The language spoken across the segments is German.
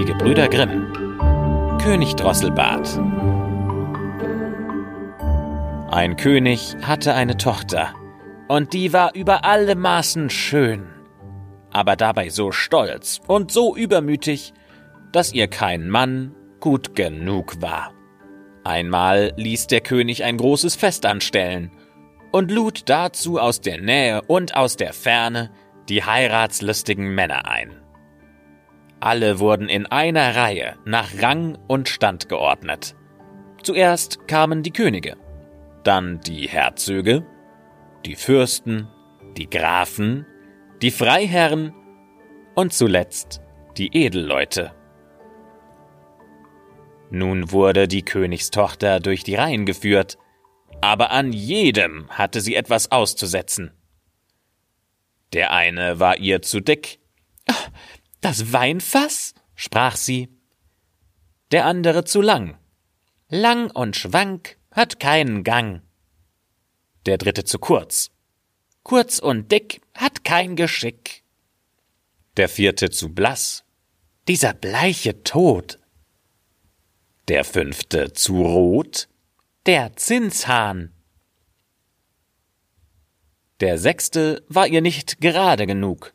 Die Gebrüder Grimm König Drosselbart Ein König hatte eine Tochter, und die war über alle Maßen schön, aber dabei so stolz und so übermütig, dass ihr kein Mann gut genug war. Einmal ließ der König ein großes Fest anstellen und lud dazu aus der Nähe und aus der Ferne die heiratslustigen Männer ein. Alle wurden in einer Reihe nach Rang und Stand geordnet. Zuerst kamen die Könige, dann die Herzöge, die Fürsten, die Grafen, die Freiherren und zuletzt die Edelleute. Nun wurde die Königstochter durch die Reihen geführt, aber an jedem hatte sie etwas auszusetzen. Der eine war ihr zu dick. Das Weinfass? sprach sie. Der andere zu lang. Lang und schwank, hat keinen Gang. Der dritte zu kurz. Kurz und dick, hat kein Geschick. Der vierte zu blass. Dieser bleiche Tod der fünfte zu rot, der Zinshahn. Der sechste war ihr nicht gerade genug.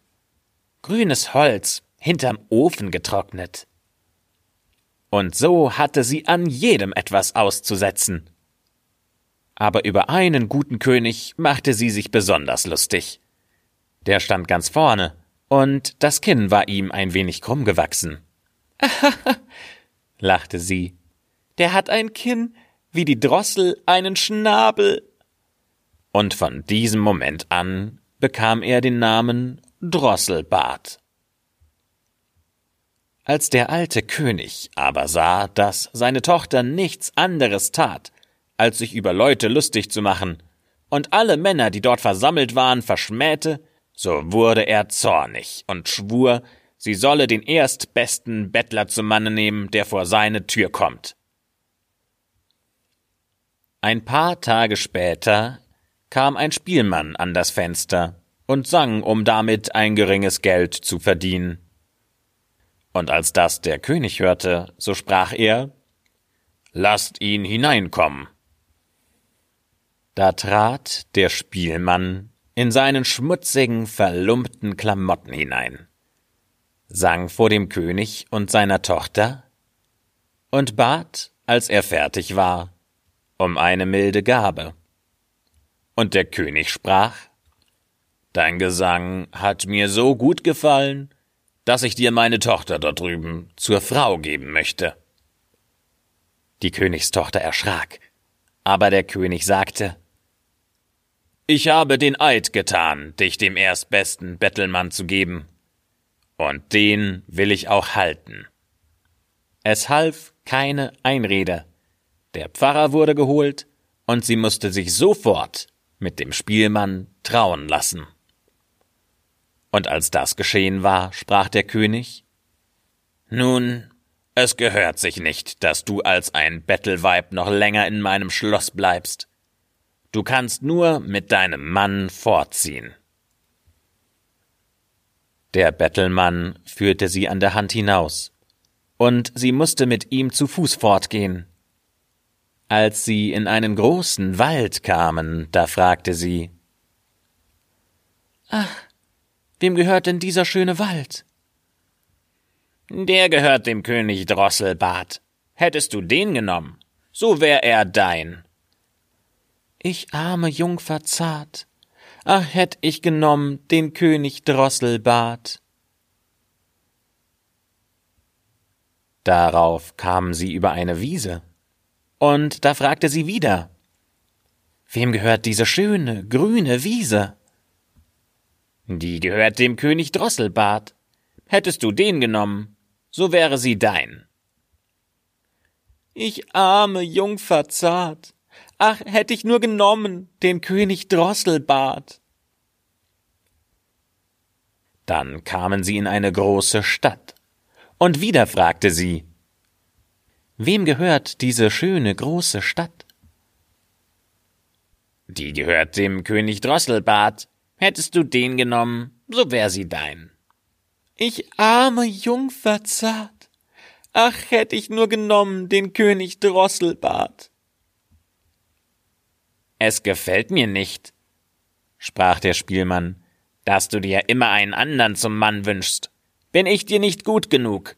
Grünes Holz, hinterm Ofen getrocknet. Und so hatte sie an jedem etwas auszusetzen. Aber über einen guten König machte sie sich besonders lustig. Der stand ganz vorne, und das Kinn war ihm ein wenig krumm gewachsen. lachte sie der hat ein Kinn, wie die Drossel einen Schnabel. Und von diesem Moment an bekam er den Namen Drosselbart. Als der alte König aber sah, dass seine Tochter nichts anderes tat, als sich über Leute lustig zu machen, und alle Männer, die dort versammelt waren, verschmähte, so wurde er zornig und schwur, sie solle den erstbesten Bettler zum Manne nehmen, der vor seine Tür kommt. Ein paar Tage später kam ein Spielmann an das Fenster und sang, um damit ein geringes Geld zu verdienen. Und als das der König hörte, so sprach er Lasst ihn hineinkommen. Da trat der Spielmann in seinen schmutzigen, verlumpten Klamotten hinein, sang vor dem König und seiner Tochter und bat, als er fertig war, um eine milde Gabe. Und der König sprach Dein Gesang hat mir so gut gefallen, dass ich dir meine Tochter dort drüben zur Frau geben möchte. Die Königstochter erschrak, aber der König sagte Ich habe den Eid getan, dich dem erstbesten Bettelmann zu geben, und den will ich auch halten. Es half keine Einrede, der Pfarrer wurde geholt, und sie musste sich sofort mit dem Spielmann trauen lassen. Und als das geschehen war, sprach der König Nun, es gehört sich nicht, dass du als ein Bettelweib noch länger in meinem Schloss bleibst. Du kannst nur mit deinem Mann fortziehen. Der Bettelmann führte sie an der Hand hinaus, und sie musste mit ihm zu Fuß fortgehen, als sie in einen großen Wald kamen, da fragte sie Ach, wem gehört denn dieser schöne Wald? Der gehört dem König Drosselbart. Hättest du den genommen, so wär er dein. Ich arme Jungfer zart, ach hätt ich genommen den König Drosselbart. Darauf kamen sie über eine Wiese, und da fragte sie wieder Wem gehört diese schöne, grüne Wiese? Die gehört dem König Drosselbart. Hättest du den genommen, so wäre sie dein. Ich arme Jungfer zart. Ach, hätt ich nur genommen den König Drosselbart. Dann kamen sie in eine große Stadt, und wieder fragte sie Wem gehört diese schöne große Stadt? Die gehört dem König Drosselbart. Hättest du den genommen, so wär sie dein. Ich arme Jungfer zart. Ach, hätte ich nur genommen den König Drosselbart. Es gefällt mir nicht, sprach der Spielmann, dass du dir immer einen andern zum Mann wünschst. Bin ich dir nicht gut genug?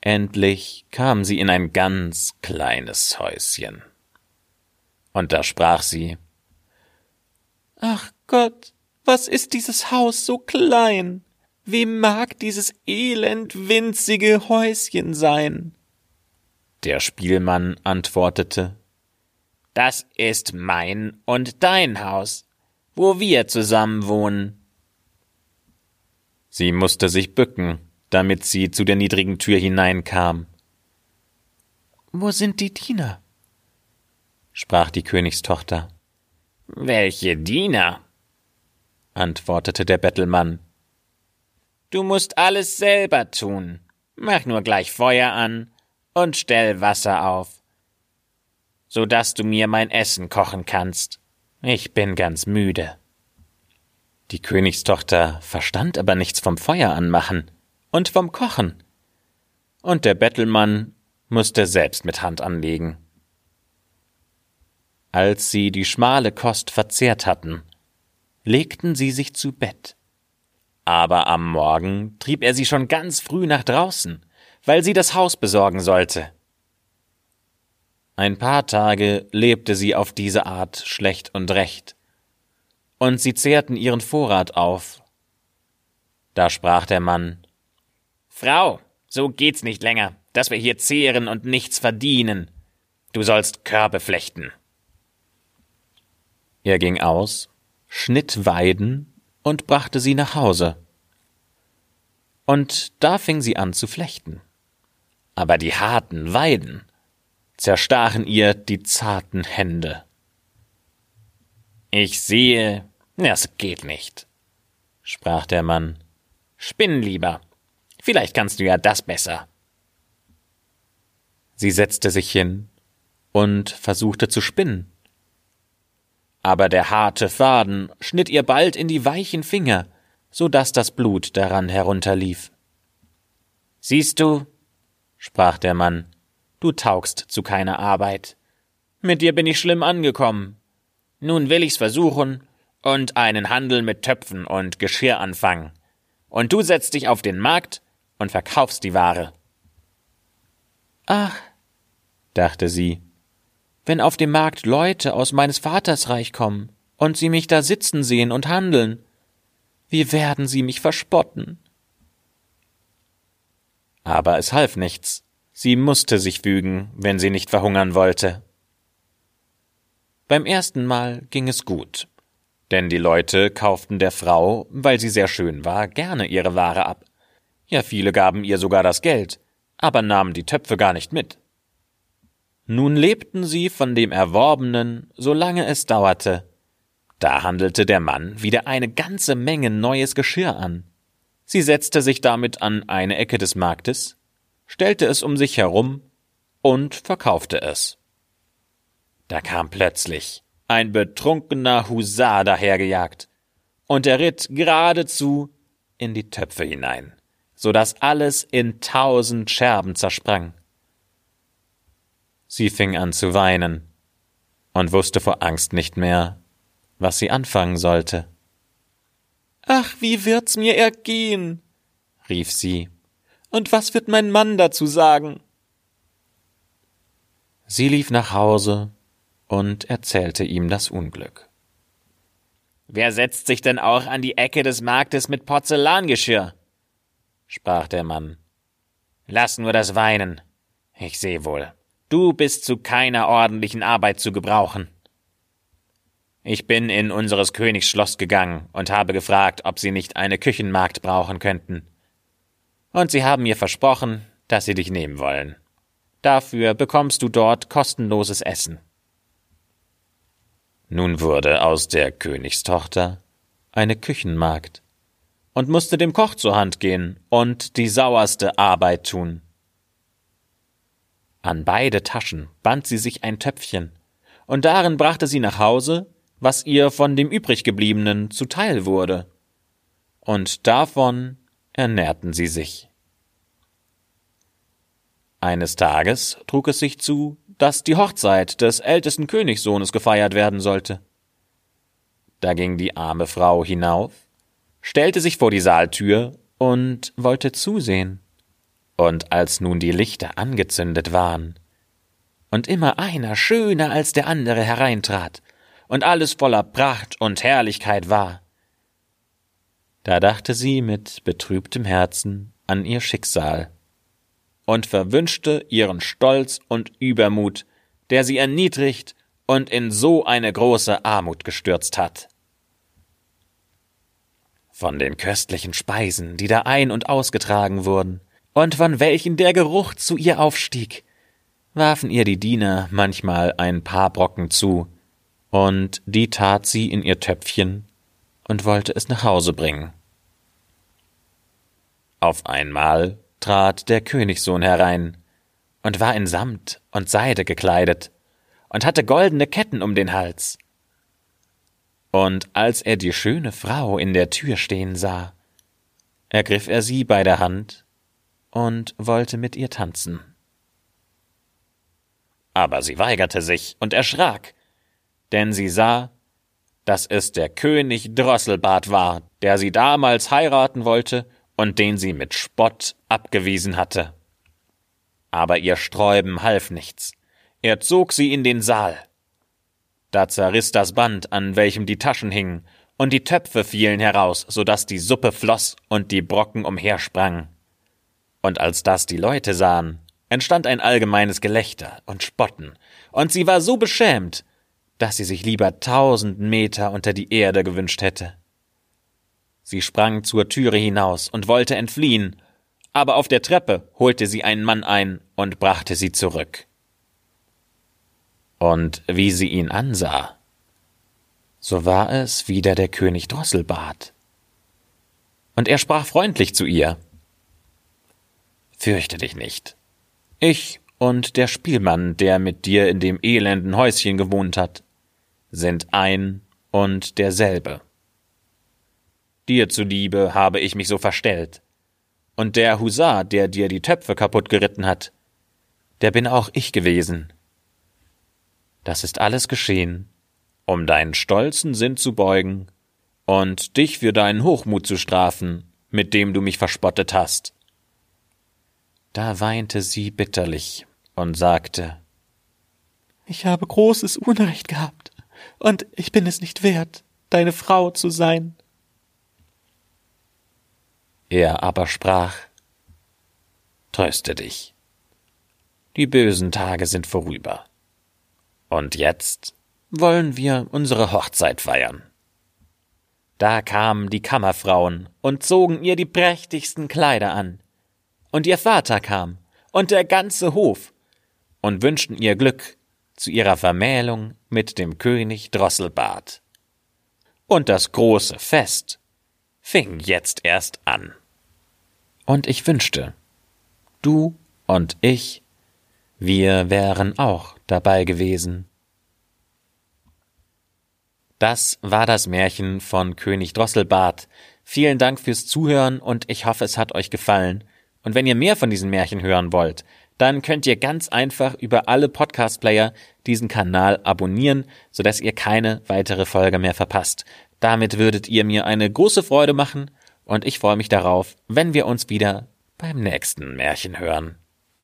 Endlich kam sie in ein ganz kleines Häuschen. Und da sprach sie Ach Gott, was ist dieses Haus so klein? Wem mag dieses elend winzige Häuschen sein? Der Spielmann antwortete Das ist mein und dein Haus, wo wir zusammen wohnen. Sie musste sich bücken, damit sie zu der niedrigen Tür hineinkam. Wo sind die Diener? Sprach die Königstochter. Welche Diener? antwortete der Bettelmann. Du musst alles selber tun. Mach nur gleich Feuer an und stell Wasser auf, so dass du mir mein Essen kochen kannst. Ich bin ganz müde. Die Königstochter verstand aber nichts vom Feuer anmachen und vom Kochen. Und der Bettelmann musste selbst mit Hand anlegen. Als sie die schmale Kost verzehrt hatten, legten sie sich zu Bett aber am Morgen trieb er sie schon ganz früh nach draußen, weil sie das Haus besorgen sollte. Ein paar Tage lebte sie auf diese Art schlecht und recht, und sie zehrten ihren Vorrat auf. Da sprach der Mann Frau, so geht's nicht länger, dass wir hier zehren und nichts verdienen. Du sollst Körbe flechten. Er ging aus, schnitt Weiden und brachte sie nach Hause. Und da fing sie an zu flechten. Aber die harten Weiden zerstachen ihr die zarten Hände. Ich sehe, das geht nicht, sprach der Mann. Spinn lieber. Vielleicht kannst du ja das besser. Sie setzte sich hin und versuchte zu spinnen aber der harte Faden schnitt ihr bald in die weichen Finger, so dass das Blut daran herunterlief. Siehst du, sprach der Mann, du taugst zu keiner Arbeit. Mit dir bin ich schlimm angekommen. Nun will ich's versuchen und einen Handel mit Töpfen und Geschirr anfangen. Und du setzt dich auf den Markt und verkaufst die Ware. Ach, dachte sie, wenn auf dem Markt Leute aus meines Vaters Reich kommen und sie mich da sitzen sehen und handeln, wie werden sie mich verspotten? Aber es half nichts. Sie musste sich fügen, wenn sie nicht verhungern wollte. Beim ersten Mal ging es gut, denn die Leute kauften der Frau, weil sie sehr schön war, gerne ihre Ware ab. Ja, viele gaben ihr sogar das Geld, aber nahmen die Töpfe gar nicht mit. Nun lebten sie von dem Erworbenen, solange es dauerte. Da handelte der Mann wieder eine ganze Menge neues Geschirr an. Sie setzte sich damit an eine Ecke des Marktes, stellte es um sich herum und verkaufte es. Da kam plötzlich ein betrunkener Husar dahergejagt, und er ritt geradezu in die Töpfe hinein, so dass alles in tausend Scherben zersprang. Sie fing an zu weinen und wusste vor Angst nicht mehr, was sie anfangen sollte. Ach, wie wird's mir ergehen? rief sie. Und was wird mein Mann dazu sagen? Sie lief nach Hause und erzählte ihm das Unglück. Wer setzt sich denn auch an die Ecke des Marktes mit Porzellangeschirr? sprach der Mann. Lass nur das Weinen. Ich seh wohl. Du bist zu keiner ordentlichen Arbeit zu gebrauchen. Ich bin in unseres Königs Schloss gegangen und habe gefragt, ob sie nicht eine Küchenmagd brauchen könnten. Und sie haben mir versprochen, dass sie dich nehmen wollen. Dafür bekommst du dort kostenloses Essen. Nun wurde aus der Königstochter eine Küchenmagd und musste dem Koch zur Hand gehen und die sauerste Arbeit tun. An beide Taschen band sie sich ein Töpfchen, und darin brachte sie nach Hause, was ihr von dem übriggebliebenen zuteil wurde. Und davon ernährten sie sich. Eines Tages trug es sich zu, dass die Hochzeit des ältesten Königssohnes gefeiert werden sollte. Da ging die arme Frau hinauf, stellte sich vor die Saaltür und wollte zusehen. Und als nun die Lichter angezündet waren und immer einer schöner als der andere hereintrat und alles voller Pracht und Herrlichkeit war, da dachte sie mit betrübtem Herzen an ihr Schicksal und verwünschte ihren Stolz und Übermut, der sie erniedrigt und in so eine große Armut gestürzt hat. Von den köstlichen Speisen, die da ein- und ausgetragen wurden, und von welchen der Geruch zu ihr aufstieg, warfen ihr die Diener manchmal ein paar Brocken zu, und die tat sie in ihr Töpfchen und wollte es nach Hause bringen. Auf einmal trat der Königssohn herein und war in Samt und Seide gekleidet und hatte goldene Ketten um den Hals. Und als er die schöne Frau in der Tür stehen sah, ergriff er sie bei der Hand und wollte mit ihr tanzen. Aber sie weigerte sich und erschrak, denn sie sah, dass es der König Drosselbart war, der sie damals heiraten wollte und den sie mit Spott abgewiesen hatte. Aber ihr Sträuben half nichts. Er zog sie in den Saal. Da zerriss das Band, an welchem die Taschen hingen, und die Töpfe fielen heraus, so dass die Suppe floss und die Brocken umhersprangen. Und als das die Leute sahen, entstand ein allgemeines Gelächter und Spotten, und sie war so beschämt, dass sie sich lieber tausend Meter unter die Erde gewünscht hätte. Sie sprang zur Türe hinaus und wollte entfliehen, aber auf der Treppe holte sie einen Mann ein und brachte sie zurück. Und wie sie ihn ansah, so war es wieder der König Drosselbart. Und er sprach freundlich zu ihr Fürchte dich nicht. Ich und der Spielmann, der mit dir in dem elenden Häuschen gewohnt hat, sind ein und derselbe. Dir zuliebe habe ich mich so verstellt. Und der Husar, der dir die Töpfe kaputt geritten hat, der bin auch ich gewesen. Das ist alles geschehen, um deinen stolzen Sinn zu beugen und dich für deinen Hochmut zu strafen, mit dem du mich verspottet hast. Da weinte sie bitterlich und sagte Ich habe großes Unrecht gehabt, und ich bin es nicht wert, deine Frau zu sein. Er aber sprach Tröste dich. Die bösen Tage sind vorüber. Und jetzt wollen wir unsere Hochzeit feiern. Da kamen die Kammerfrauen und zogen ihr die prächtigsten Kleider an, und ihr Vater kam, und der ganze Hof, und wünschten ihr Glück zu ihrer Vermählung mit dem König Drosselbart. Und das große Fest fing jetzt erst an. Und ich wünschte, du und ich, wir wären auch dabei gewesen. Das war das Märchen von König Drosselbart. Vielen Dank fürs Zuhören und ich hoffe, es hat euch gefallen. Und wenn ihr mehr von diesen Märchen hören wollt, dann könnt ihr ganz einfach über alle Podcast-Player diesen Kanal abonnieren, sodass ihr keine weitere Folge mehr verpasst. Damit würdet ihr mir eine große Freude machen und ich freue mich darauf, wenn wir uns wieder beim nächsten Märchen hören.